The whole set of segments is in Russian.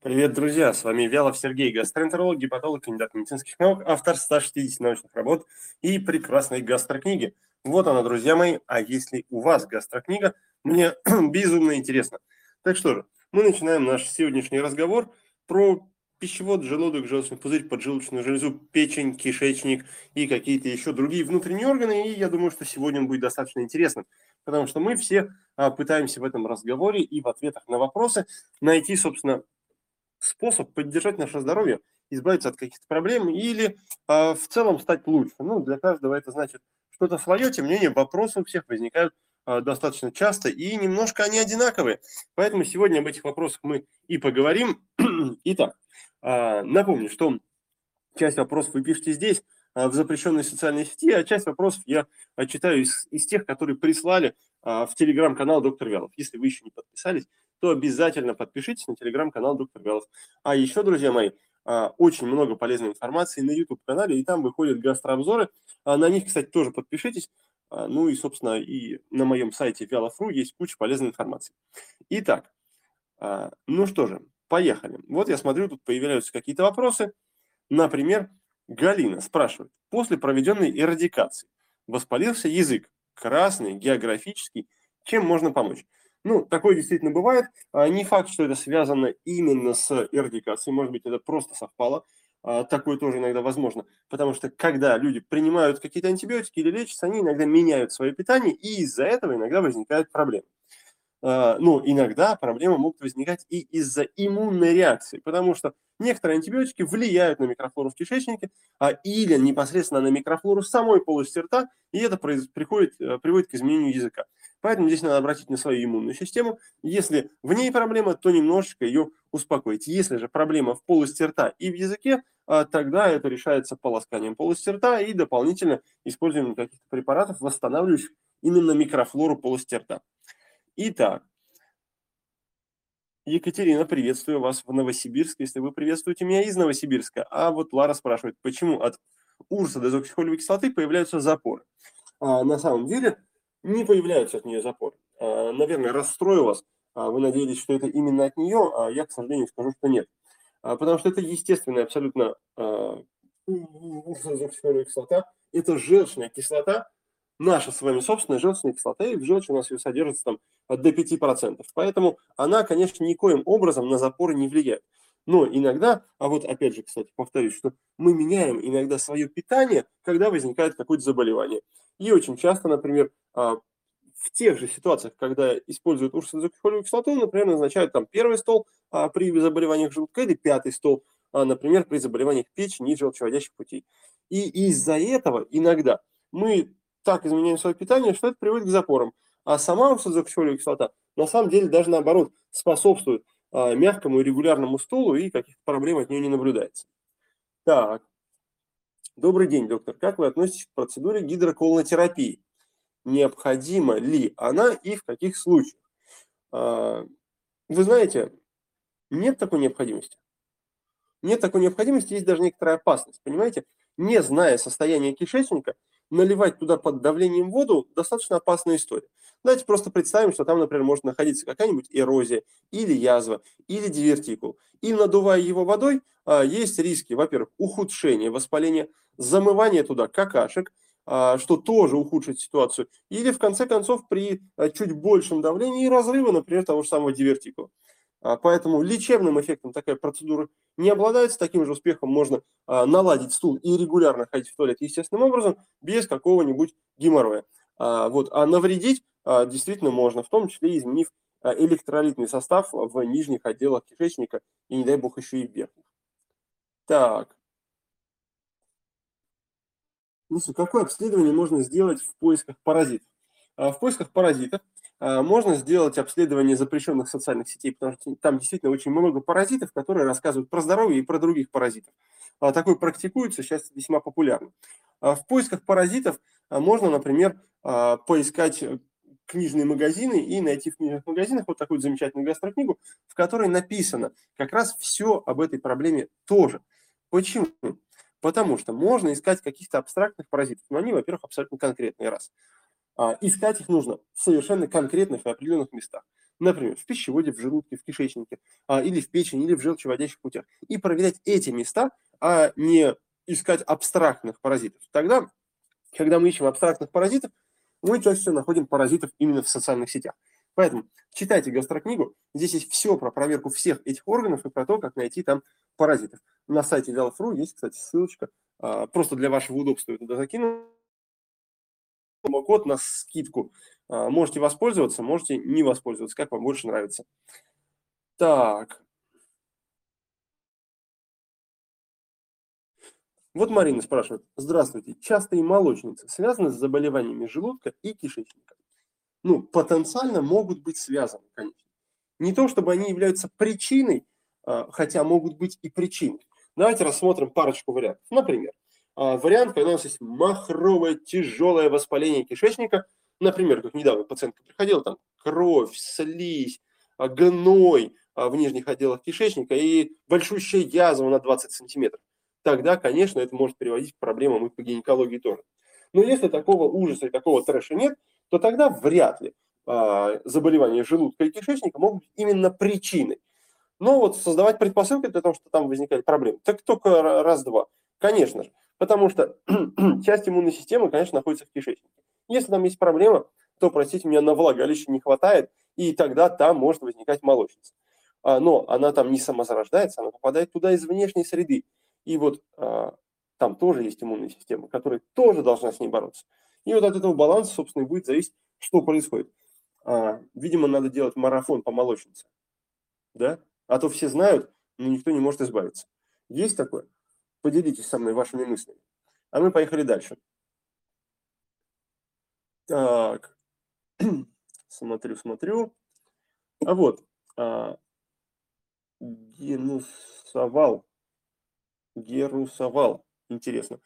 Привет, друзья! С вами Вялов Сергей, гастроэнтеролог, гепатолог, кандидат медицинских наук, автор 160 научных работ и прекрасной гастрокниги. Вот она, друзья мои. А если у вас гастрокнига, мне безумно интересно. Так что же, мы начинаем наш сегодняшний разговор про пищевод, желудок, желчный пузырь, поджелудочную железу, печень, кишечник и какие-то еще другие внутренние органы. И я думаю, что сегодня он будет достаточно интересным, потому что мы все а, пытаемся в этом разговоре и в ответах на вопросы найти, собственно, способ поддержать наше здоровье, избавиться от каких-то проблем или э, в целом стать лучше. Ну, для каждого это значит что-то свое, тем не менее вопросы у всех возникают э, достаточно часто и немножко они одинаковые. Поэтому сегодня об этих вопросах мы и поговорим. Итак, э, напомню, что часть вопросов вы пишете здесь, в запрещенной социальной сети, а часть вопросов я читаю из, из тех, которые прислали в телеграм-канал доктор Вялов. Если вы еще не подписались, то обязательно подпишитесь на телеграм-канал Доктор Вялов. А еще, друзья мои, а, очень много полезной информации на YouTube-канале, и там выходят гастрообзоры. А, на них, кстати, тоже подпишитесь. А, ну и, собственно, и на моем сайте Вялов.ру есть куча полезной информации. Итак, ну что же, поехали. Вот я смотрю, тут появляются какие-то вопросы. Например, Галина спрашивает. После проведенной эрадикации воспалился язык, красный, географический, чем можно помочь? Ну, такое действительно бывает. А, не факт, что это связано именно с эрадикацией, может быть, это просто совпало. А, такое тоже иногда возможно, потому что когда люди принимают какие-то антибиотики или лечатся, они иногда меняют свое питание, и из-за этого иногда возникают проблемы. А, ну, иногда проблемы могут возникать и из-за иммунной реакции, потому что некоторые антибиотики влияют на микрофлору в кишечнике а, или непосредственно на микрофлору самой полости рта, и это приходит, э, приводит к изменению языка. Поэтому здесь надо обратить на свою иммунную систему. Если в ней проблема, то немножечко ее успокоить. Если же проблема в полости рта и в языке, а, тогда это решается полосканием полости рта и дополнительно использованием каких-то препаратов, восстанавливающих именно микрофлору полости рта. Итак, Екатерина, приветствую вас в Новосибирске, если вы приветствуете меня из Новосибирска. А вот Лара спрашивает, почему от урса дезоксихолевой кислоты появляются запоры. А, на самом деле, не появляются от нее запоры. А, наверное, расстрою вас. А, вы надеялись, что это именно от нее, а я, к сожалению, скажу, что нет. Потому что это естественная абсолютно кислота. Это желчная кислота, наша с вами собственная желчная кислота, и в желчи у нас ее содержится там до 5%. Поэтому она, конечно, никоим образом на запоры не влияет. Но иногда, а вот опять же, кстати, повторюсь, что мы меняем иногда свое питание, когда возникает какое-то заболевание. И очень часто, например, а, в тех же ситуациях, когда используют урсозоксихолевую кислоту, например, назначают там первый стол а, при заболеваниях желудка или пятый стол, а, например, при заболеваниях печени и желчеводящих путей. И из-за этого иногда мы так изменяем свое питание, что это приводит к запорам. А сама урсозоксихолевая кислота на самом деле даже наоборот способствует мягкому и регулярному стулу, и каких-то проблем от нее не наблюдается. Так, Добрый день, доктор. Как вы относитесь к процедуре гидроколонотерапии? Необходима ли она и в каких случаях? А, вы знаете, нет такой необходимости. Нет такой необходимости, есть даже некоторая опасность. Понимаете, не зная состояния кишечника, наливать туда под давлением воду достаточно опасная история. Давайте просто представим, что там, например, может находиться какая-нибудь эрозия или язва, или дивертикул. И надувая его водой, а, есть риски, во-первых, ухудшения воспаления, замывания туда какашек, а, что тоже ухудшит ситуацию, или в конце концов при а, чуть большем давлении и разрыва, например, того же самого дивертикула. Поэтому лечебным эффектом такая процедура не обладает. С таким же успехом можно наладить стул и регулярно ходить в туалет естественным образом, без какого-нибудь геморроя. Вот. А навредить действительно можно, в том числе изменив электролитный состав в нижних отделах кишечника и, не дай бог, еще и в верхних. Так. Ну, какое обследование можно сделать в поисках паразитов? В поисках паразитов можно сделать обследование запрещенных социальных сетей, потому что там действительно очень много паразитов, которые рассказывают про здоровье и про других паразитов. Такое практикуется, сейчас весьма популярно. В поисках паразитов можно, например, поискать книжные магазины и найти в книжных магазинах вот такую замечательную гастрокнигу, в которой написано как раз все об этой проблеме тоже. Почему? Потому что можно искать каких-то абстрактных паразитов, но они, во-первых, абсолютно конкретные, раз. А, искать их нужно в совершенно конкретных и определенных местах. например, в пищеводе, в желудке, в кишечнике, а, или в печени, или в желчеводящих путях, и проверять эти места, а не искать абстрактных паразитов. Тогда, когда мы ищем абстрактных паразитов, мы чаще всего находим паразитов именно в социальных сетях. Поэтому читайте гастрокнигу, здесь есть все про проверку всех этих органов и про то, как найти там паразитов. На сайте Velov.ru есть, кстати, ссылочка, а, просто для вашего удобства я туда закину. Код на скидку. А, можете воспользоваться, можете не воспользоваться, как вам больше нравится. Так. Вот Марина спрашивает. Здравствуйте. Частые молочницы связаны с заболеваниями желудка и кишечника? Ну, потенциально могут быть связаны, конечно. Не то, чтобы они являются причиной, а, хотя могут быть и причиной. Давайте рассмотрим парочку вариантов. Например, вариант, когда у нас есть махровое тяжелое воспаление кишечника, например, как недавно пациентка приходила, там кровь, слизь, а, гной в нижних отделах кишечника и большущая язва на 20 сантиметров. Тогда, конечно, это может приводить к проблемам и по гинекологии тоже. Но если такого ужаса и такого трэша нет, то тогда вряд ли заболевания желудка и кишечника могут быть именно причиной. Но вот создавать предпосылки для того, что там возникали проблемы, так только раз-два. Конечно же. Потому что часть иммунной системы, конечно, находится в кишечнике. Если там есть проблема, то, простите меня, на влагалище не хватает, и тогда там может возникать молочница. А, но она там не самозарождается, она попадает туда из внешней среды. И вот а, там тоже есть иммунная система, которая тоже должна с ней бороться. И вот от этого баланса, собственно, и будет зависеть, что происходит. А, видимо, надо делать марафон по молочнице. Да? А то все знают, но никто не может избавиться. Есть такое? Поделитесь со мной вашими мыслями. А мы поехали дальше. Так. Смотрю, смотрю. А вот. А, генусовал. Герусовал. Интересно.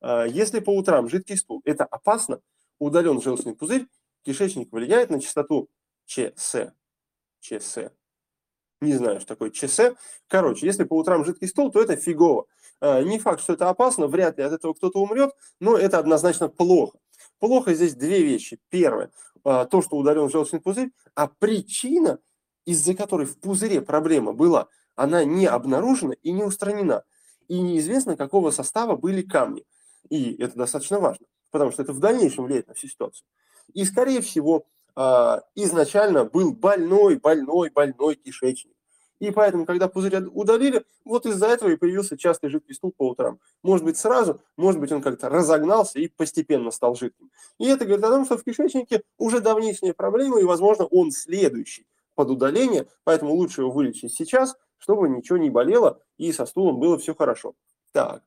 А, если по утрам жидкий стул, это опасно, удален желчный пузырь, кишечник влияет на частоту ЧС. ЧС не знаю, что такое ЧС. Короче, если по утрам жидкий стол, то это фигово. А, не факт, что это опасно, вряд ли от этого кто-то умрет, но это однозначно плохо. Плохо здесь две вещи. Первое, а, то, что удален желчный пузырь, а причина, из-за которой в пузыре проблема была, она не обнаружена и не устранена. И неизвестно, какого состава были камни. И это достаточно важно, потому что это в дальнейшем влияет на всю ситуацию. И, скорее всего, а, изначально был больной, больной, больной кишечник. И поэтому, когда пузырь удалили, вот из-за этого и появился частый жидкий стул по утрам. Может быть, сразу, может быть, он как-то разогнался и постепенно стал жидким. И это говорит о том, что в кишечнике уже давнишняя проблема, и, возможно, он следующий под удаление, поэтому лучше его вылечить сейчас, чтобы ничего не болело и со стулом было все хорошо. Так.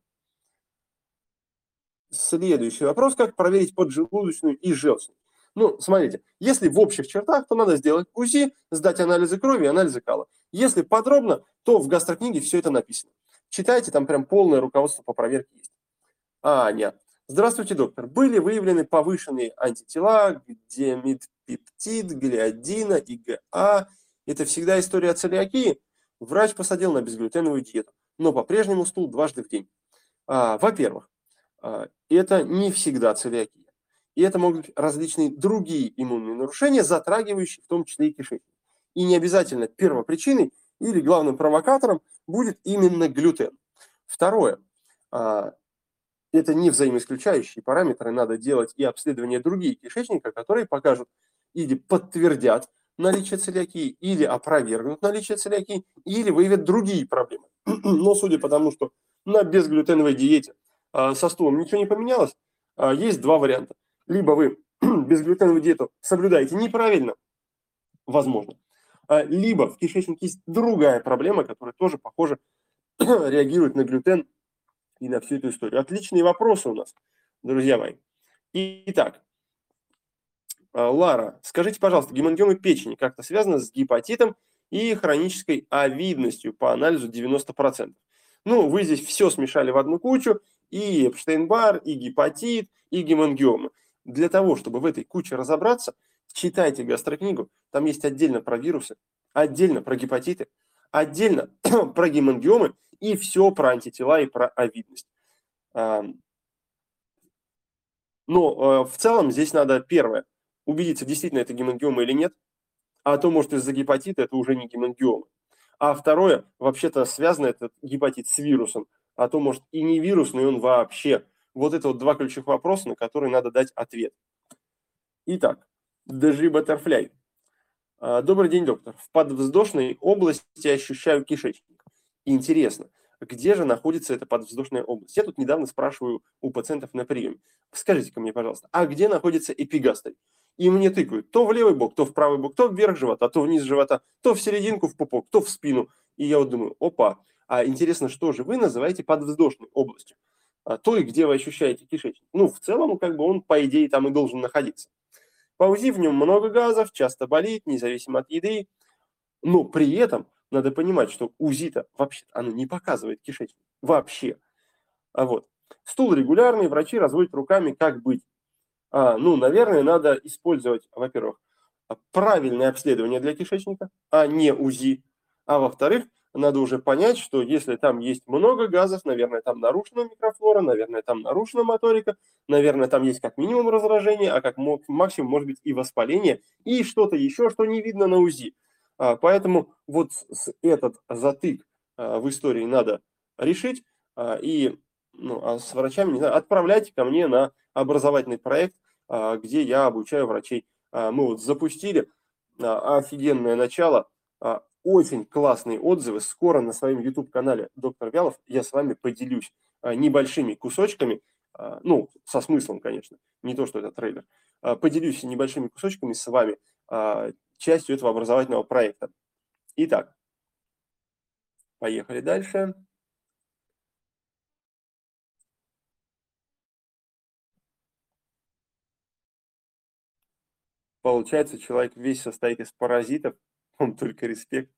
Следующий вопрос. Как проверить поджелудочную и желчную? Ну, смотрите, если в общих чертах, то надо сделать УЗИ, сдать анализы крови и анализы кала. Если подробно, то в гастрокниге все это написано. Читайте, там прям полное руководство по проверке есть. Аня. Здравствуйте, доктор. Были выявлены повышенные антитела, демидпептид, глиадина, ИГА. Это всегда история целиакии? Врач посадил на безглютеновую диету, но по-прежнему стул дважды в день. А, во-первых, а, это не всегда целиакия. И это могут быть различные другие иммунные нарушения, затрагивающие в том числе и кишечник. И не обязательно первопричиной или главным провокатором будет именно глютен. Второе. А, это не взаимоисключающие параметры. Надо делать и обследования другие кишечника, которые покажут или подтвердят наличие целиакии, или опровергнут наличие целиакии, или выявят другие проблемы. Но судя по тому, что на безглютеновой диете а, со стулом ничего не поменялось, а, есть два варианта либо вы безглютеновую диету соблюдаете неправильно, возможно, а, либо в кишечнике есть другая проблема, которая тоже, похоже, реагирует на глютен и на всю эту историю. Отличные вопросы у нас, друзья мои. Итак, а, Лара, скажите, пожалуйста, гемангиомы печени как-то связаны с гепатитом и хронической овидностью по анализу 90%? Ну, вы здесь все смешали в одну кучу, и Эпштейн-Бар, и гепатит, и гемангиомы. Для того, чтобы в этой куче разобраться, читайте гастрокнигу, там есть отдельно про вирусы, отдельно про гепатиты, отдельно про гемангиомы и все про антитела и про овидность. Но э, в целом здесь надо первое, убедиться, действительно это гемангиома или нет. а то, может, из-за гепатита это уже не гемангиома. А второе, вообще-то связано этот гепатит с вирусом, а то, может, и не вирусный он вообще. Вот это вот два ключевых вопроса, на которые надо дать ответ. Итак, Дежи Баттерфляй. А, добрый день, доктор. В подвздошной области ощущаю кишечник. Интересно, где же находится эта подвздошная область? Я тут недавно спрашиваю у пациентов на приеме. Скажите-ка мне, пожалуйста, а где находится эпигастрий? И мне тыкают то в левый бок, то в правый бок, то вверх живота, то вниз живота, то в серединку в пупок, то в спину. И я вот думаю, опа, а интересно, что же вы называете подвздошной областью? А, той, где вы ощущаете кишечник. Ну, в целом, как бы он, по идее, там и должен находиться. По УЗИ в нем много газов, часто болит, независимо от еды. Но при этом надо понимать, что УЗИ-то вообще оно не показывает кишечник. Вообще. А вот. Стул регулярный, врачи разводят руками, как быть. А, ну, наверное, надо использовать, во-первых, правильное обследование для кишечника, а не УЗИ. А во-вторых, надо уже понять, что если там есть много газов, наверное, там нарушена микрофлора, наверное, там нарушена моторика, наверное, там есть как минимум раздражение, а как максимум может быть и воспаление, и что-то еще, что не видно на УЗИ. А, поэтому вот этот затык а, в истории надо решить, а, и ну, а с врачами, не знаю, отправляйте ко мне на образовательный проект, где я обучаю врачей. Мы вот запустили офигенное начало, очень классные отзывы. Скоро на своем YouTube-канале «Доктор Вялов» я с вами поделюсь небольшими кусочками, ну, со смыслом, конечно, не то, что это трейлер, поделюсь небольшими кусочками с вами частью этого образовательного проекта. Итак, поехали дальше. Получается, человек весь состоит из паразитов, он только респект.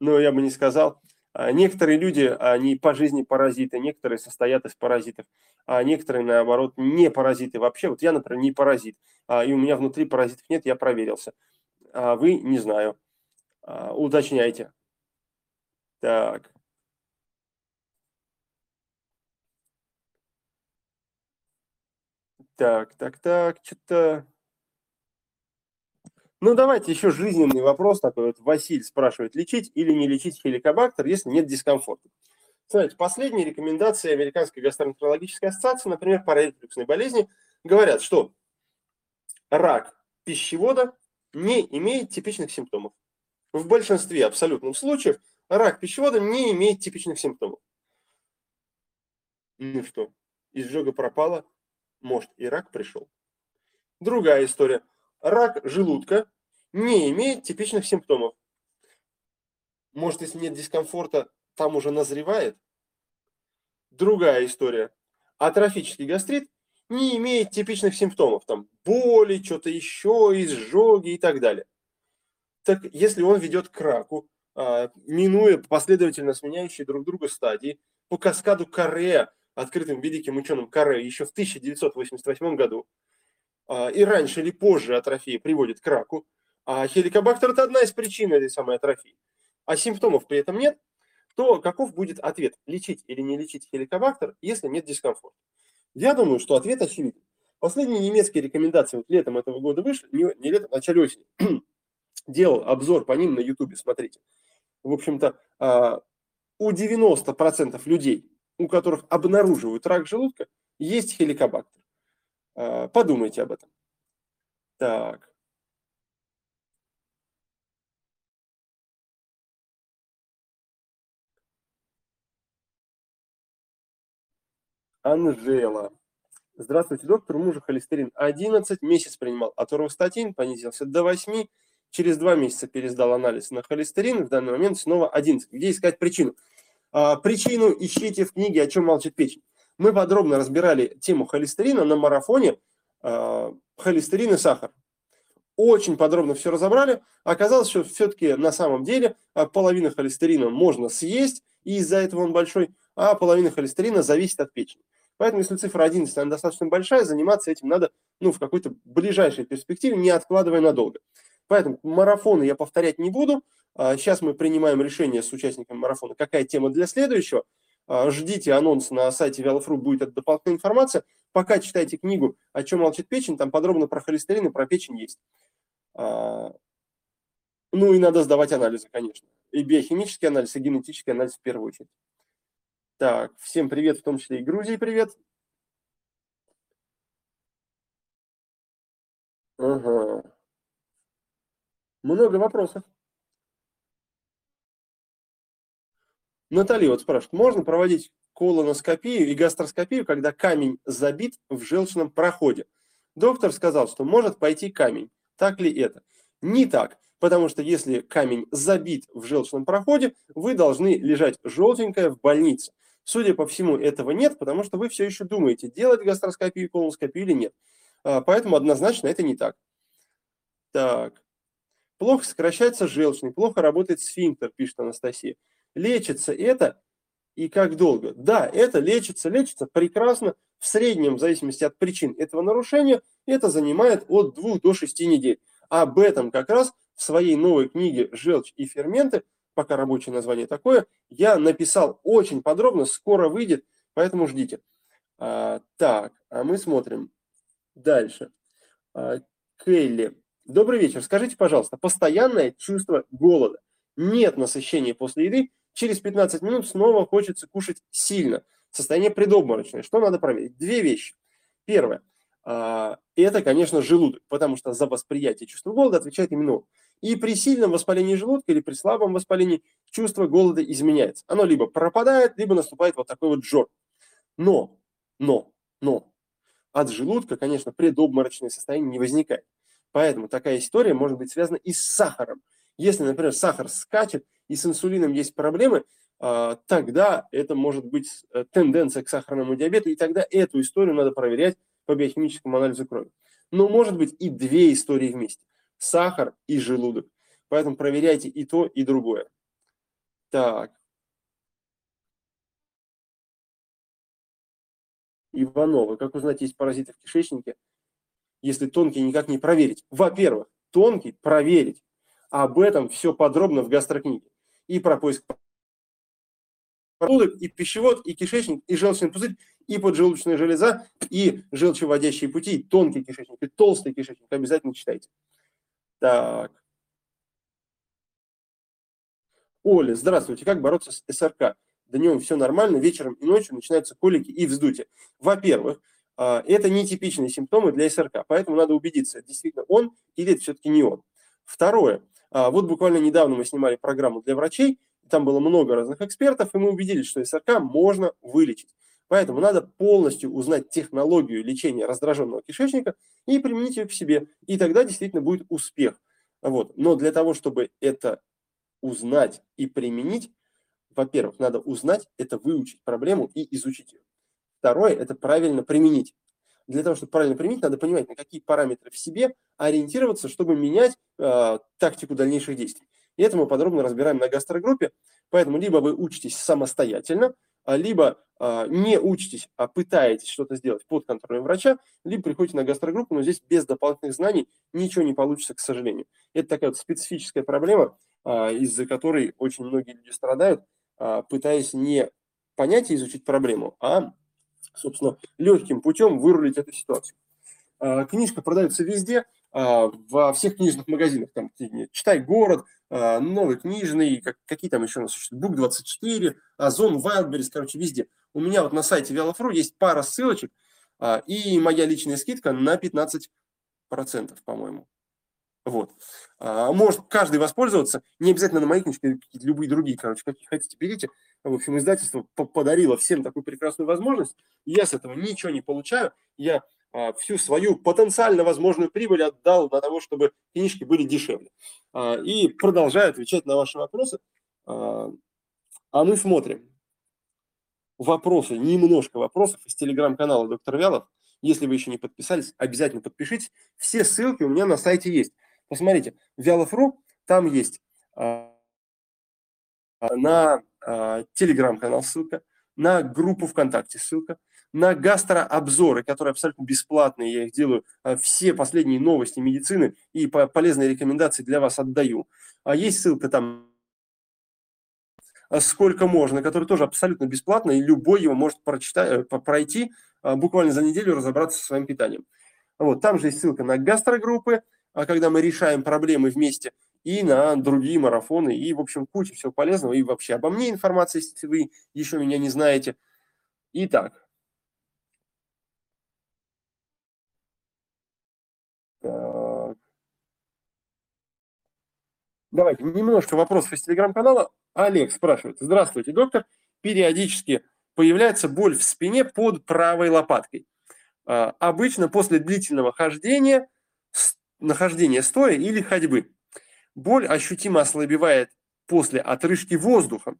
Но я бы не сказал. А некоторые люди, они по жизни паразиты, некоторые состоят из паразитов, а некоторые, наоборот, не паразиты вообще. Вот я, например, не паразит, а, и у меня внутри паразитов нет, я проверился. А вы, не знаю. А, уточняйте. Так. Так, так, так, что-то... Ну, давайте еще жизненный вопрос такой. Вот Василь спрашивает, лечить или не лечить хеликобактер, если нет дискомфорта. Смотрите, последние рекомендации Американской гастроэнтерологической ассоциации, например, по рефлюксной болезни, говорят, что рак пищевода не имеет типичных симптомов. В большинстве абсолютных случаев рак пищевода не имеет типичных симптомов. Ну что, изжога пропала, может и рак пришел. Другая история рак желудка не имеет типичных симптомов. Может, если нет дискомфорта, там уже назревает. Другая история. Атрофический гастрит не имеет типичных симптомов. Там боли, что-то еще, изжоги и так далее. Так если он ведет к раку, а, минуя последовательно сменяющие друг друга стадии, по каскаду Каре, открытым великим ученым Каре еще в 1988 году, и раньше или позже атрофия приводит к раку, а хеликобактер – это одна из причин этой самой атрофии, а симптомов при этом нет, то каков будет ответ – лечить или не лечить хеликобактер, если нет дискомфорта? Я думаю, что ответ очевиден. Последние немецкие рекомендации вот летом этого года вышли, не, не летом, а начале осени. Делал обзор по ним на ютубе, смотрите. В общем-то, а, у 90% людей, у которых обнаруживают рак желудка, есть хеликобактер. А, подумайте об этом. Так. Анжела. Здравствуйте, доктор. У мужа холестерин 11, месяц принимал аторвостатин, понизился до 8. Через два месяца пересдал анализ на холестерин, в данный момент снова 11. Где искать причину? А, причину ищите в книге «О чем молчит печень». Мы подробно разбирали тему холестерина на марафоне э, холестерин и сахар. Очень подробно все разобрали. Оказалось, что все-таки на самом деле а, половину холестерина можно съесть, и из-за этого он большой, а половина холестерина зависит от печени. Поэтому, если цифра 11 она достаточно большая, заниматься этим надо ну, в какой-то ближайшей перспективе, не откладывая надолго. Поэтому марафоны я повторять не буду. Сейчас мы принимаем решение с участниками марафона, какая тема для следующего. А, ждите анонс на сайте Вялофру, будет эта дополнительная информация. Пока читайте книгу «О чем молчит печень», там подробно про холестерин и про печень есть. А, Ну и надо сдавать анализы, конечно. И биохимический анализ, и генетический анализ в первую очередь. Так, всем привет, в том числе и Грузии привет. Ага. Много вопросов. Наталья вот спрашивает, можно проводить колоноскопию и гастроскопию, когда камень забит в желчном проходе? Доктор сказал, что может пойти камень. Так ли это? Не так, потому что если камень забит в желчном проходе, вы должны лежать желтенькое в больнице. Судя по всему, этого нет, потому что вы все еще думаете, делать гастроскопию и колоноскопию или нет. А, поэтому однозначно это не так. Так. Плохо сокращается желчный, плохо работает сфинктер, пишет Анастасия. Лечится это и как долго? Да, это лечится, лечится прекрасно. В среднем, в зависимости от причин этого нарушения, это занимает от 2 до 6 недель. Об этом как раз в своей новой книге «Желчь и ферменты», пока рабочее название такое, я написал очень подробно, скоро выйдет, поэтому ждите. А, так, а мы смотрим дальше. А, Келли. Добрый вечер. Скажите, пожалуйста, постоянное чувство голода. Нет насыщения после еды. Через 15 минут снова хочется кушать сильно. Состояние предобморочное. Что надо проверить? Две вещи. Первое. А, это, конечно, желудок, потому что за восприятие чувства голода отвечает именно он. И при сильном воспалении желудка или при слабом воспалении чувство голода изменяется. Оно либо пропадает, либо наступает вот такой вот жор. Но, но, но от желудка, конечно, предобморочное состояние не возникает. Поэтому такая история может быть связана и с сахаром. Если, например, сахар скачет и с инсулином есть проблемы, а, тогда это может быть э, тенденция к сахарному диабету, и тогда эту историю надо проверять по биохимическому анализу крови. Но может быть и две истории вместе. Сахар и желудок. Поэтому проверяйте и то, и другое. Так. Иванова. Как узнать, есть паразиты в кишечнике, если тонкий никак не проверить? Во-первых, тонкий проверить. Об этом все подробно в гастрокниге. И про поиск и пищевод, и кишечник, и желчный пузырь, и поджелудочная железа, и желчеводящие пути, и тонкий кишечник, и толстый кишечник. Обязательно читайте. Так. Оля, здравствуйте. Как бороться с СРК? Днем все нормально, вечером и ночью начинаются колики и вздутие. Во-первых, а, это нетипичные симптомы для СРК, поэтому надо убедиться, действительно он или это все-таки не он. Второе. А, вот буквально недавно мы снимали программу для врачей, там было много разных экспертов, и мы убедились, что СРК можно вылечить. Поэтому надо полностью узнать технологию лечения раздраженного кишечника и применить ее к себе. И тогда действительно будет успех. Вот. Но для того, чтобы это узнать и применить, во-первых, надо узнать, это выучить проблему и изучить ее. Второе – это правильно применить. Для того, чтобы правильно применить, надо понимать, на какие параметры в себе ориентироваться, чтобы менять э, тактику дальнейших действий. И это мы подробно разбираем на гастрогруппе. Поэтому либо вы учитесь самостоятельно, а, либо а, не учитесь, а пытаетесь что-то сделать под контролем врача, либо приходите на гастрогруппу, но здесь без дополнительных знаний ничего не получится, к сожалению. Это такая вот специфическая проблема, а, из-за которой очень многие люди страдают, пытаясь не понять и изучить проблему, а, собственно, легким путем вырулить эту ситуацию. Книжка продается везде, во всех книжных магазинах. Там, читай город, а, новый книжный, как, какие там еще у нас существуют, Бук 24, Озон, Wildberries, короче, везде. У меня вот на сайте Велофру есть пара ссылочек а, и моя личная скидка на 15%, по-моему. Вот. А, может каждый воспользоваться, не обязательно на моей книжке, любые другие, короче, какие хотите, берите. В общем, издательство подарило всем такую прекрасную возможность. Я с этого ничего не получаю. Я а, всю свою потенциально возможную прибыль отдал на того, чтобы книжки были дешевле. А, и продолжаю отвечать на ваши вопросы. А, а мы смотрим вопросы, немножко вопросов из телеграм-канала доктор Вялов. Если вы еще не подписались, обязательно подпишитесь. Все ссылки у меня на сайте есть. Посмотрите, Вялов.ру, там есть на телеграм-канал ссылка, на группу ВКонтакте ссылка, на гастрообзоры, которые абсолютно бесплатные, я их делаю, а, все последние новости медицины и полезные рекомендации для вас отдаю. А есть ссылка там а, сколько можно, который тоже абсолютно бесплатно, и любой его может прочитать, э, пройти а, буквально за неделю, разобраться со своим питанием. Вот, там же есть ссылка на гастрогруппы, когда мы решаем проблемы вместе, и на другие марафоны, и, в общем, куча всего полезного, и вообще обо мне информация, если вы еще меня не знаете. Итак. Так. Давайте, немножко вопросов из телеграм-канала. Олег спрашивает. Здравствуйте, доктор. Периодически появляется боль в спине под правой лопаткой. А, обычно после длительного хождения, нахождения стоя или ходьбы. Боль ощутимо ослабевает после отрыжки воздухом.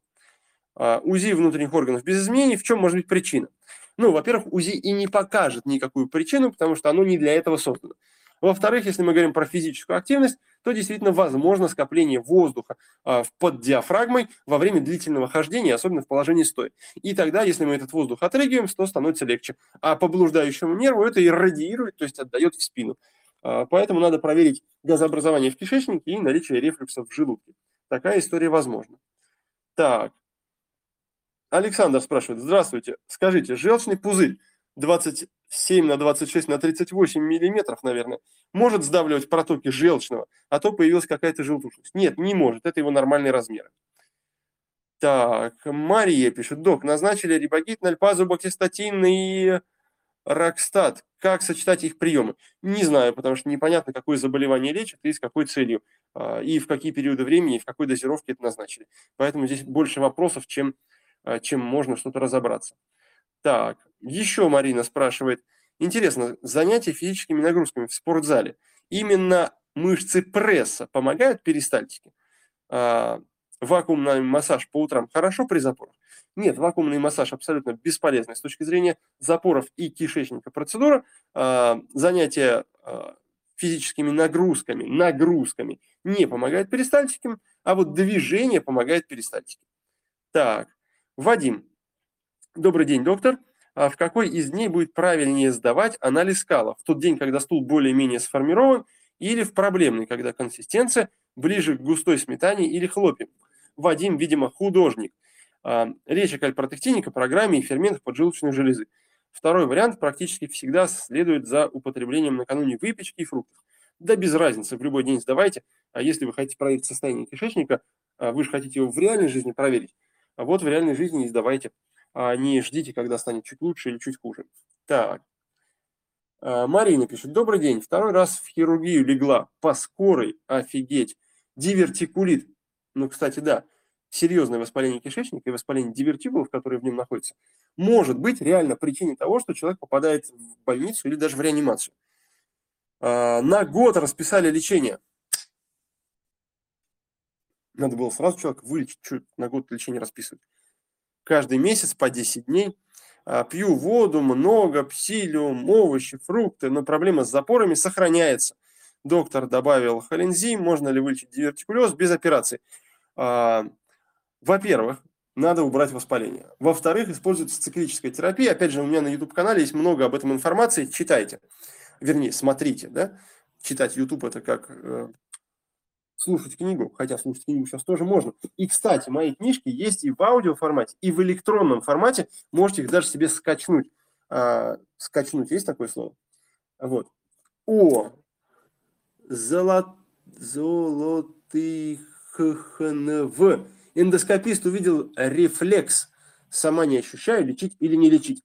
А, УЗИ внутренних органов без изменений. В чем может быть причина? Ну, во-первых, УЗИ и не покажет никакую причину, потому что оно не для этого создано. Во-вторых, если мы говорим про физическую активность, то действительно возможно скопление воздуха а, под диафрагмой во время длительного хождения, особенно в положении стоя. И тогда, если мы этот воздух отрыгиваем, то становится легче. А по блуждающему нерву это и радиирует, то есть отдает в спину. А, поэтому надо проверить газообразование в кишечнике и наличие рефлюксов в желудке. Такая история возможна. Так. Александр спрашивает. Здравствуйте. Скажите, желчный пузырь 27 на 26 на 38 миллиметров, наверное, может сдавливать протоки желчного, а то появилась какая-то желтушность. Нет, не может. Это его нормальный размер. Так, Мария пишет. Док, назначили ребагит, нольпазу, бактистатин и Рокстат. Как сочетать их приемы? Не знаю, потому что непонятно, какое заболевание лечат и с какой целью, а, и в какие периоды времени, и в какой дозировке это назначили. Поэтому здесь больше вопросов, чем, а, чем можно что-то разобраться. Так, еще Марина спрашивает. Интересно, занятия физическими нагрузками в спортзале. Именно мышцы пресса помогают перистальтике? А, вакуумный массаж по утрам хорошо при запорах? Нет, вакуумный массаж абсолютно бесполезный с точки зрения запоров и кишечника процедура. А, занятия а, физическими нагрузками, нагрузками не помогает перистальтике, а вот движение помогает перистальтике. Так, Вадим. Добрый день, доктор. А в какой из дней будет правильнее сдавать анализ кала? В тот день, когда стул более-менее сформирован, или в проблемный, когда консистенция ближе к густой сметане или хлопьям? Вадим, видимо, художник. А, речь о кальпротектинике, программе и ферментах поджелудочной железы. Второй вариант практически всегда следует за употреблением накануне выпечки и фруктов. Да без разницы, в любой день сдавайте. А если вы хотите проверить состояние кишечника, а вы же хотите его в реальной жизни проверить, а вот в реальной жизни не сдавайте, а не ждите, когда станет чуть лучше или чуть хуже. Так. Марина пишет. Добрый день. Второй раз в хирургию легла. По скорой. Офигеть. Дивертикулит. Ну, кстати, да серьезное воспаление кишечника и воспаление дивертикулов, которые в нем находятся, может быть реально причиной того, что человек попадает в больницу или даже в реанимацию. А, на год расписали лечение. Надо было сразу человека вылечить, что на год лечение расписывать. Каждый месяц по 10 дней. А, пью воду, много, псилиум, овощи, фрукты, но проблема с запорами сохраняется. Доктор добавил холинзим, можно ли вылечить дивертикулез без операции. А, во-первых, надо убрать воспаление. Во-вторых, используется циклическая терапия. Опять же, у меня на YouTube-канале есть много об этом информации. Читайте. Вернее, смотрите. Да? Читать YouTube – это как э, слушать книгу. Хотя слушать книгу сейчас тоже можно. И, кстати, мои книжки есть и в аудио формате, и в электронном формате. Можете их даже себе скачнуть. А, скачнуть есть такое слово? Вот. О, золот... золотых ХНВ эндоскопист увидел рефлекс, сама не ощущаю, лечить или не лечить.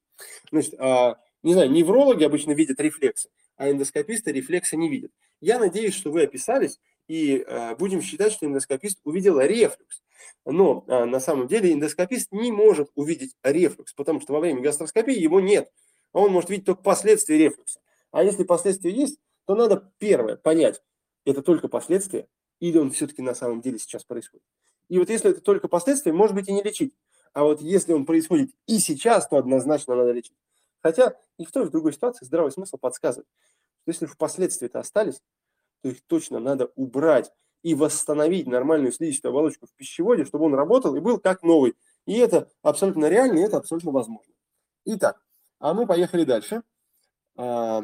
Значит, а, не знаю, неврологи обычно видят рефлексы, а эндоскописты рефлекса не видят. Я надеюсь, что вы описались, и а, будем считать, что эндоскопист увидел рефлюкс. Но а, на самом деле эндоскопист не может увидеть рефлюкс, потому что во время гастроскопии его нет. Он может видеть только последствия рефлюкса. А если последствия есть, то надо первое понять, это только последствия, или он все-таки на самом деле сейчас происходит. И вот если это только последствия, может быть и не лечить. А вот если он происходит и сейчас, то однозначно надо лечить. Хотя и в той, и в другой ситуации здравый смысл подсказывает, что если уж последствия-то остались, то их точно надо убрать и восстановить нормальную слизистую оболочку в пищеводе, чтобы он работал и был как новый. И это абсолютно реально, и это абсолютно возможно. Итак, а мы поехали дальше. А,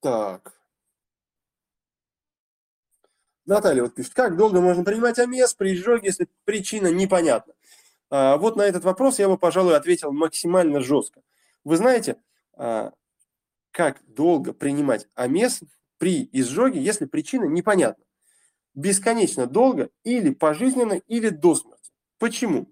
так. Наталья вот пишет, как долго можно принимать АМЕС при изжоге, если причина непонятна? А, вот на этот вопрос я бы, пожалуй, ответил максимально жестко. Вы знаете, а, как долго принимать АМЕС при изжоге, если причина непонятна? бесконечно долго или пожизненно, или до смерти. Почему?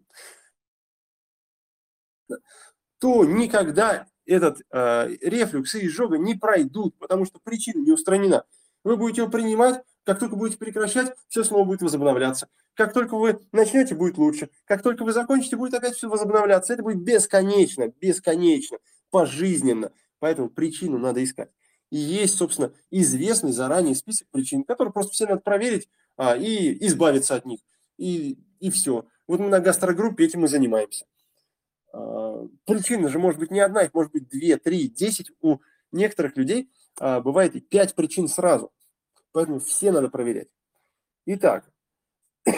То никогда этот э, рефлюкс и изжога не пройдут, потому что причина не устранена. Вы будете его принимать, как только будете прекращать, все снова будет возобновляться. Как только вы начнете, будет лучше. Как только вы закончите, будет опять все возобновляться. Это будет бесконечно, бесконечно, пожизненно. Поэтому причину надо искать. И есть, собственно, известный заранее список причин, которые просто все надо проверить а, и избавиться от них. И, и все. Вот мы на гастрогруппе этим и занимаемся. А, причина же может быть не одна, их может быть две, три, десять. У некоторых людей а, бывает и пять причин сразу. Поэтому все надо проверять. Итак,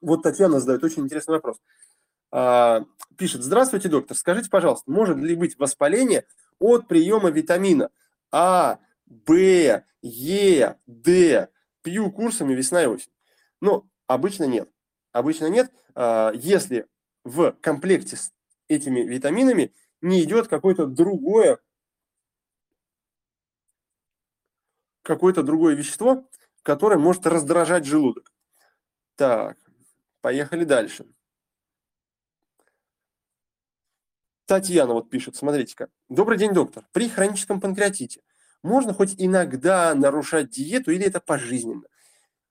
вот Татьяна задает очень интересный вопрос. А, пишет, здравствуйте, доктор, скажите, пожалуйста, может ли быть воспаление от приема витамина А, В, Е, Д? Пью курсами весна и осень. Ну, обычно нет. Обычно нет, а, если в комплекте с этими витаминами не идет какое-то другое какое-то другое вещество, которое может раздражать желудок. Так, поехали дальше. Татьяна вот пишет, смотрите-ка. Добрый день, доктор. При хроническом панкреатите можно хоть иногда нарушать диету или это пожизненно?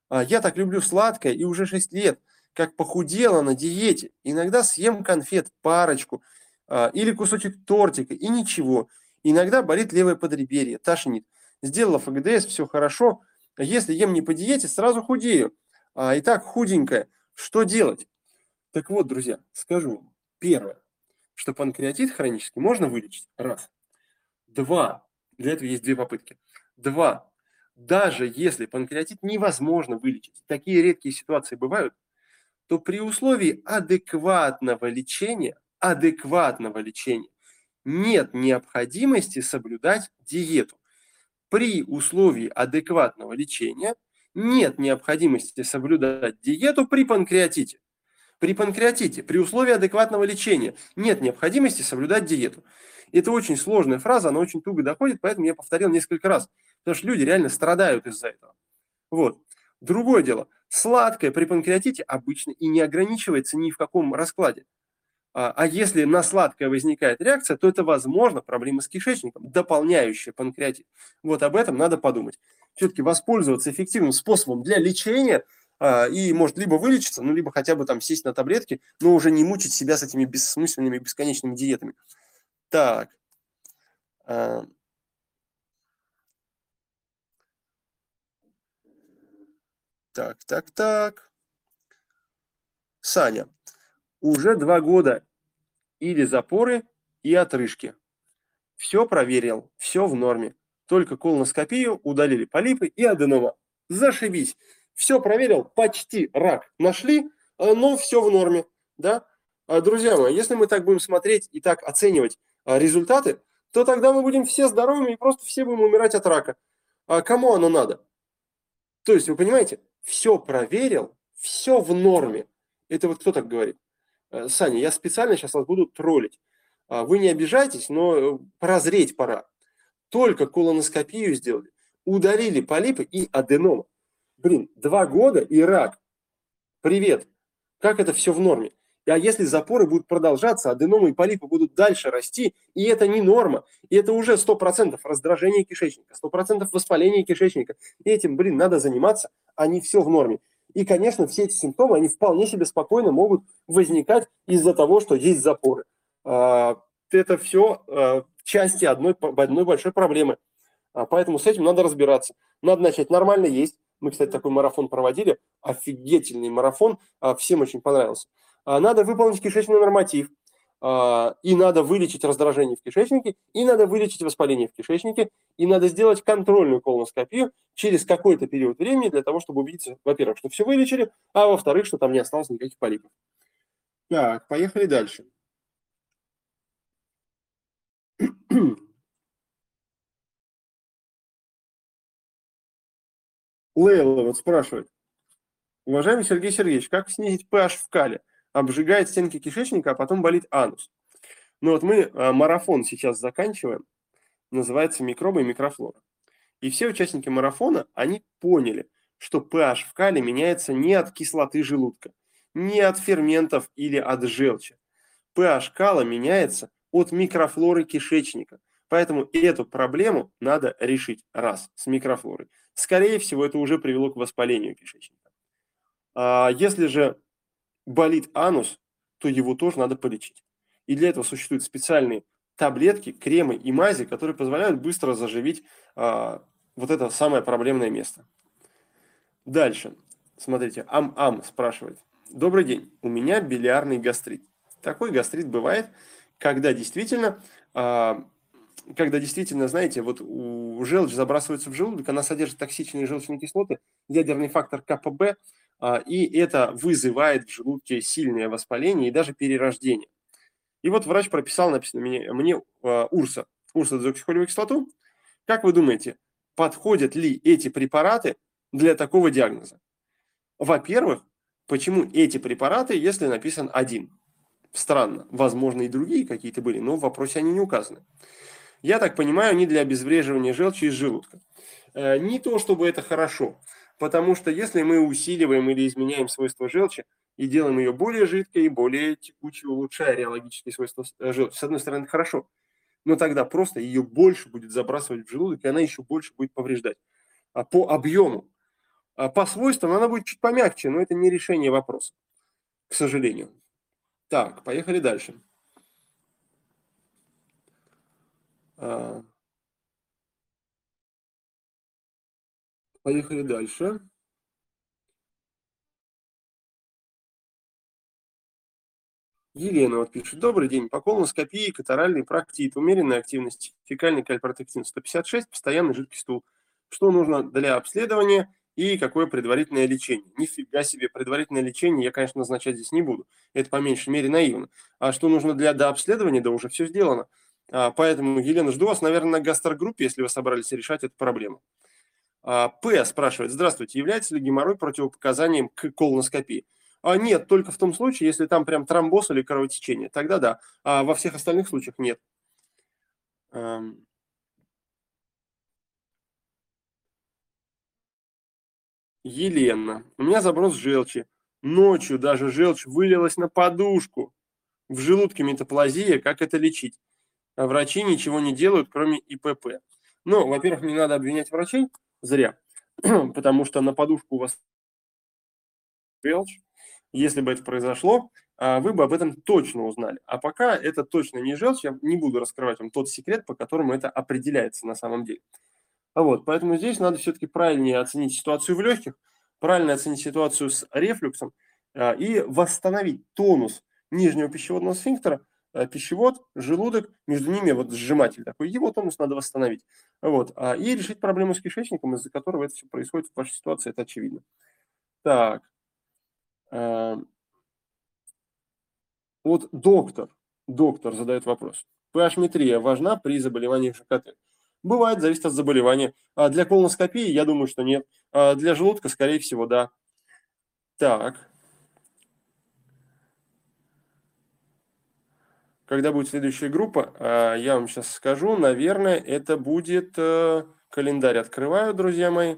А, я так люблю сладкое и уже 6 лет – как похудела на диете. Иногда съем конфет парочку а, или кусочек тортика, и ничего. Иногда болит левое подреберье, тошнит. Сделала ФГДС, все хорошо. Если ем не по диете, сразу худею. А и так худенькая. Что делать? Так вот, друзья, скажу. Первое, что панкреатит хронический можно вылечить. Раз. Два. Для этого есть две попытки. Два. Даже если панкреатит невозможно вылечить, такие редкие ситуации бывают, то при условии адекватного лечения, адекватного лечения, нет необходимости соблюдать диету. При условии адекватного лечения нет необходимости соблюдать диету при панкреатите. При панкреатите, при условии адекватного лечения нет необходимости соблюдать диету. Это очень сложная фраза, она очень туго доходит, поэтому я повторил несколько раз, потому что люди реально страдают из-за этого. Вот. Другое дело, сладкое при панкреатите обычно и не ограничивается ни в каком раскладе. А, а если на сладкое возникает реакция, то это, возможно, проблема с кишечником, дополняющая панкреатит. Вот об этом надо подумать. Все-таки воспользоваться эффективным способом для лечения а, и может либо вылечиться, ну, либо хотя бы там сесть на таблетки, но уже не мучить себя с этими бессмысленными бесконечными диетами. Так. А, Так, так, так. Саня, уже два года или запоры, и отрыжки. Все проверил, все в норме. Только колоноскопию, удалили полипы и аденома. Зашибись. Все проверил, почти рак нашли, э, но все в норме. Да? А, друзья мои, если мы так будем смотреть и так оценивать а, результаты, то тогда мы будем все здоровыми и просто все будем умирать от рака. А кому оно надо? То есть, вы понимаете, все проверил, все в норме. Это вот кто так говорит? Э, Саня, я специально сейчас вас буду троллить. А, вы не обижайтесь, но э, прозреть пора. Только колоноскопию сделали, удалили полипы и аденома. Блин, два года и рак. Привет. Как это все в норме? А если запоры будут продолжаться, аденомы и полипы будут дальше расти, и это не норма, и это уже 100% раздражение кишечника, 100% воспаление кишечника. И этим, блин, надо заниматься, а не все в норме. И, конечно, все эти симптомы, они вполне себе спокойно могут возникать из-за того, что есть запоры. А, это все а, части одной, одной большой проблемы. А, поэтому с этим надо разбираться. Надо начать нормально есть. Мы, кстати, такой марафон проводили, офигительный марафон, всем очень понравился. Надо выполнить кишечный норматив, и надо вылечить раздражение в кишечнике, и надо вылечить воспаление в кишечнике, и надо сделать контрольную колоноскопию через какой-то период времени для того, чтобы убедиться, во-первых, что все вылечили, а во-вторых, что там не осталось никаких полипов. Так, поехали дальше. Лейла вот спрашивает. Уважаемый Сергей Сергеевич, как снизить pH в кале? Обжигает стенки кишечника, а потом болит анус. Ну вот мы а, марафон сейчас заканчиваем, называется «Микробы и микрофлора». И все участники марафона, они поняли, что pH в кале меняется не от кислоты желудка, не от ферментов или от желчи. pH кала меняется от микрофлоры кишечника. Поэтому эту проблему надо решить раз с микрофлорой. Скорее всего, это уже привело к воспалению кишечника. А если же болит анус, то его тоже надо полечить. И для этого существуют специальные таблетки, кремы и мази, которые позволяют быстро заживить а, вот это самое проблемное место. Дальше. Смотрите, Ам-Ам спрашивает. Добрый день, у меня билиарный гастрит. Такой гастрит бывает, когда действительно, а, когда действительно, знаете, вот у желчь забрасывается в желудок, она содержит токсичные желчные кислоты, ядерный фактор КПБ, и это вызывает в желудке сильное воспаление и даже перерождение. И вот врач прописал, написано мне, мне э, Урса, урсодезоксихолевую кислоту. Как вы думаете, подходят ли эти препараты для такого диагноза? Во-первых, почему эти препараты, если написан один? Странно. Возможно, и другие какие-то были, но в вопросе они не указаны. Я так понимаю, они для обезвреживания желчи из желудка. Э, не то, чтобы это хорошо, потому что если мы усиливаем или изменяем свойства желчи, и делаем ее более жидкой и более текучей, улучшая реологические свойства э, желчи. С одной стороны, хорошо, но тогда просто ее больше будет забрасывать в желудок, и она еще больше будет повреждать. А по объему, а по свойствам она будет чуть помягче, но это не решение вопроса, к сожалению. Так, поехали дальше. Поехали дальше. Елена вот пишет. Добрый день. По колоноскопии, катаральный проктит, умеренная активность, фекальный кальпротектин 156, постоянный жидкий стул. Что нужно для обследования и какое предварительное лечение? Нифига себе, предварительное лечение я, конечно, назначать здесь не буду. Это по меньшей мере наивно. А что нужно для до обследования, да уже все сделано. А, поэтому, Елена, жду вас, наверное, на гастрогруппе, если вы собрались решать эту проблему. А, П спрашивает. Здравствуйте. Является ли геморрой противопоказанием к колоноскопии? А нет, только в том случае, если там прям тромбоз или кровотечение. Тогда да. А во всех остальных случаях нет. Эм. Елена. У меня заброс желчи. Ночью даже желчь вылилась на подушку. В желудке метаплазия. Как это лечить? А врачи ничего не делают, кроме ИПП. Ну, во-первых, не надо обвинять врачей. Зря. Потому что на подушку у вас если бы это произошло, а, вы бы об этом точно узнали. А пока это точно не желчь, я не буду раскрывать вам тот секрет, по которому это определяется на самом деле. А вот, поэтому здесь надо все-таки правильнее оценить ситуацию в легких, правильно оценить ситуацию с рефлюксом а, и восстановить тонус нижнего пищеводного сфинктера, пищевод, желудок, между ними вот сжиматель такой, его тонус надо восстановить. Вот, и решить проблему с кишечником, из-за которого это все происходит в вашей ситуации, это очевидно. Так, Эм, вот доктор, доктор задает вопрос. PH-метрия важна при заболевании ЖКТ? Бывает, зависит от заболевания. А для колоноскопии, я думаю, что нет. А для желудка, скорее всего, да. Так. Когда будет следующая группа, а, я вам сейчас скажу. Наверное, это будет... Э, календарь открываю, друзья мои.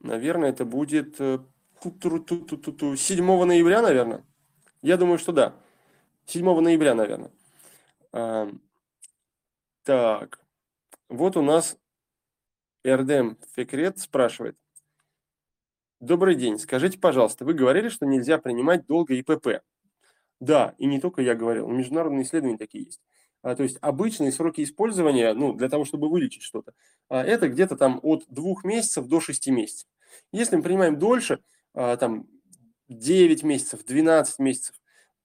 Наверное, это будет э, 7 ноября, наверное. Я думаю, что да. 7 ноября, наверное. А, так. Вот у нас РДМ Фекрет спрашивает. Добрый день. Скажите, пожалуйста, вы говорили, что нельзя принимать долго ИПП. Да, и не только я говорил, международные исследования такие есть. А, то есть обычные сроки использования, ну, для того, чтобы вылечить что-то, а, это где-то там от двух месяцев до 6 месяцев. Если мы принимаем дольше, а, там 9 месяцев, 12 месяцев,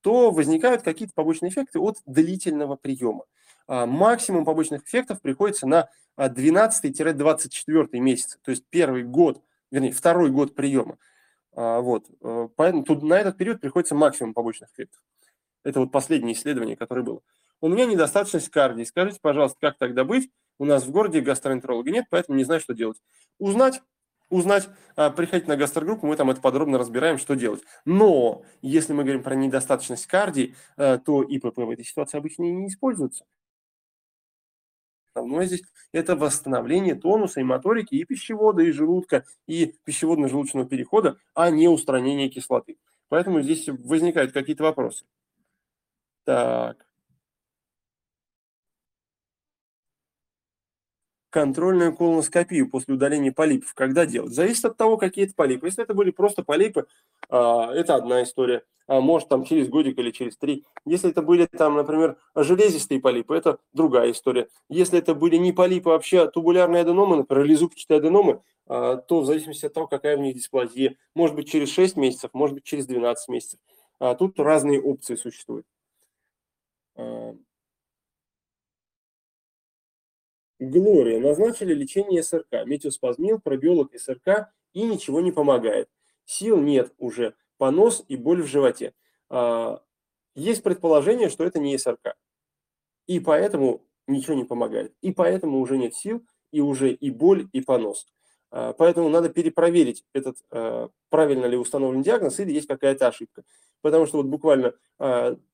то возникают какие-то побочные эффекты от длительного приема. А, максимум побочных эффектов приходится на 12-24 а, месяц, то есть первый год, вернее, второй год приема. Вот. Э, поэтому тут на этот период приходится максимум побочных эффектов. Это вот последнее исследование, которое было. У меня недостаточность кардии. Скажите, пожалуйста, как тогда быть? У нас в городе гастроэнтеролога нет, поэтому не знаю, что делать. Узнать, узнать, а, приходите на гастрогруппу, мы там это подробно разбираем, что делать. Но если мы говорим про недостаточность кардии, э, то ИПП в этой ситуации обычно не используется. Основное здесь – это восстановление тонуса и моторики и пищевода, и желудка, и пищеводно-желудочного перехода, а не устранение кислоты. Поэтому здесь возникают какие-то вопросы. Так. Контрольную колоноскопию после удаления полипов. Когда делать? Зависит от того, какие это полипы. Если это были просто полипы, а, это одна история. А может, там через годик или через три. Если это были там, например, железистые полипы, это другая история. Если это были не полипы, а вообще тубулярные аденомы, например, или зубчатые аденомы, а, то в зависимости от того, какая у них дисплазия, может быть через 6 месяцев, может быть через 12 месяцев. Тут разные опции существуют. Глория. Назначили лечение СРК. Метеоспазмил, пробиолог СРК и ничего не помогает. Сил нет уже. Понос и боль в животе. А, есть предположение, что это не СРК. И поэтому ничего не помогает. И поэтому уже нет сил, и уже и боль, и понос. А, поэтому надо перепроверить этот, а, правильно ли установлен диагноз или есть какая-то ошибка. Потому что вот буквально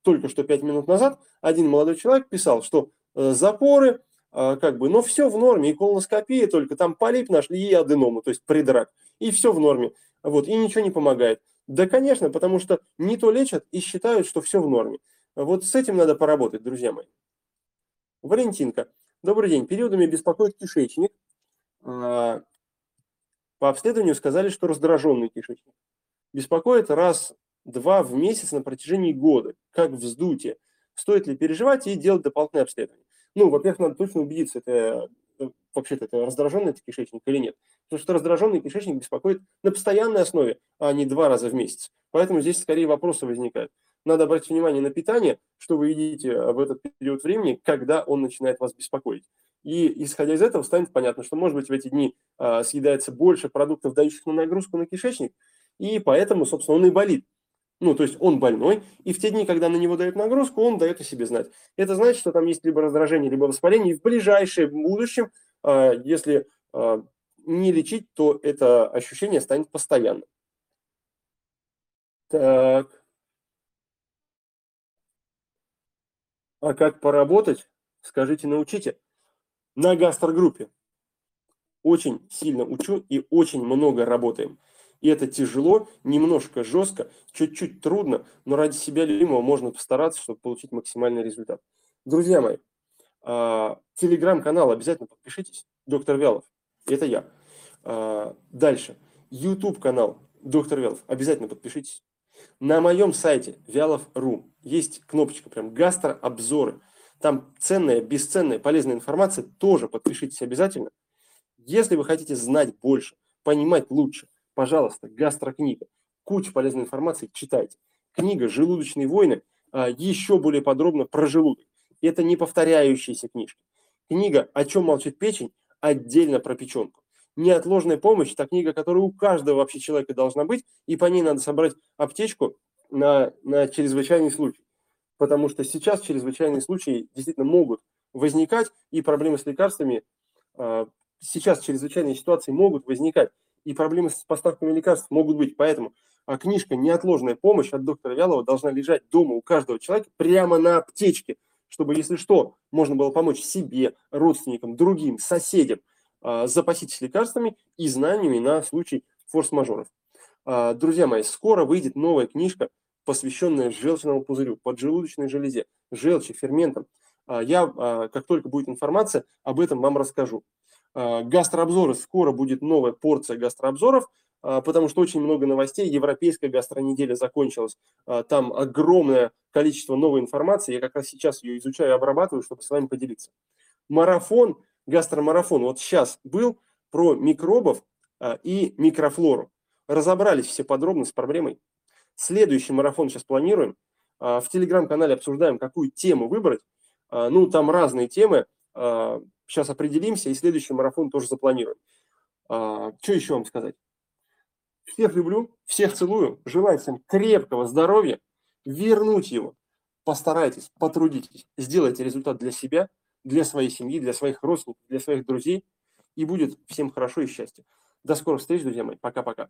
только что 5 минут назад один молодой человек писал, что э, запоры, как бы, но все в норме, и колоноскопия только, там полип нашли и аденому, то есть придрак, и все в норме, вот, и ничего не помогает. Да, конечно, потому что не то лечат и считают, что все в норме. Вот с этим надо поработать, друзья мои. Валентинка. Добрый день. Периодами беспокоит кишечник. А, по обследованию сказали, что раздраженный кишечник. Беспокоит раз-два в месяц на протяжении года, как вздутие. Стоит ли переживать и делать дополнительное обследование? Ну, во-первых, надо точно убедиться, это э, вообще-то это раздраженный это кишечник или нет. Потому что раздраженный кишечник беспокоит на постоянной основе, а не два раза в месяц. Поэтому здесь скорее вопросы возникают. Надо обратить внимание на питание, что вы едите в этот период времени, когда он начинает вас беспокоить. И исходя из этого станет понятно, что, может быть, в эти дни а, съедается больше продуктов, дающих на нагрузку на кишечник, и поэтому, собственно, он и болит. Ну, то есть он больной, и в те дни, когда на него дают нагрузку, он дает о себе знать. Это значит, что там есть либо раздражение, либо воспаление. И в ближайшем будущем, а, если а, не лечить, то это ощущение станет постоянным. Так. А как поработать? Скажите, научите. На гастрогруппе. Очень сильно учу и очень много работаем. И это тяжело, немножко жестко, чуть-чуть трудно, но ради себя любимого можно постараться, чтобы получить максимальный результат. Друзья мои, а, телеграм-канал обязательно подпишитесь. Доктор Вялов. Это я. А, дальше. YouTube-канал Доктор Вялов. Обязательно подпишитесь. На моем сайте Вялов.ру есть кнопочка прям гастрообзоры. Там ценная, бесценная, полезная информация. Тоже подпишитесь обязательно. Если вы хотите знать больше, понимать лучше – пожалуйста, гастрокнига. Куча полезной информации, читайте. Книга «Желудочные войны» а, еще более подробно про желудок. Это не повторяющиеся книжки. Книга «О чем молчит печень» отдельно про печенку. Неотложная помощь – это книга, которая у каждого вообще человека должна быть, и по ней надо собрать аптечку на, на чрезвычайный случай. Потому что сейчас чрезвычайные случаи действительно могут возникать, и проблемы с лекарствами, а, сейчас чрезвычайные ситуации могут возникать и проблемы с поставками лекарств могут быть. Поэтому а книжка «Неотложная помощь» от доктора Вялова должна лежать дома у каждого человека прямо на аптечке, чтобы, если что, можно было помочь себе, родственникам, другим, соседям. А, запаситесь лекарствами и знаниями на случай форс-мажоров. А, друзья мои, скоро выйдет новая книжка, посвященная желчному пузырю, поджелудочной железе, желчи, ферментам. Я, как только будет информация, об этом вам расскажу. А, гастрообзоры. Скоро будет новая порция гастрообзоров, а, потому что очень много новостей. Европейская гастронеделя закончилась. А, там огромное количество новой информации. Я как раз сейчас ее изучаю обрабатываю, чтобы с вами поделиться. Марафон, гастромарафон, вот сейчас был про микробов и микрофлору. Разобрались все подробно с проблемой. Следующий марафон сейчас планируем. В телеграм-канале обсуждаем, какую тему выбрать. Ну, там разные темы сейчас определимся и следующий марафон тоже запланируем. А, что еще вам сказать? Всех люблю, всех целую, желаю всем крепкого здоровья, вернуть его. Постарайтесь, потрудитесь, сделайте результат для себя, для своей семьи, для своих родственников, для своих друзей, и будет всем хорошо и счастье. До скорых встреч, друзья мои. Пока-пока.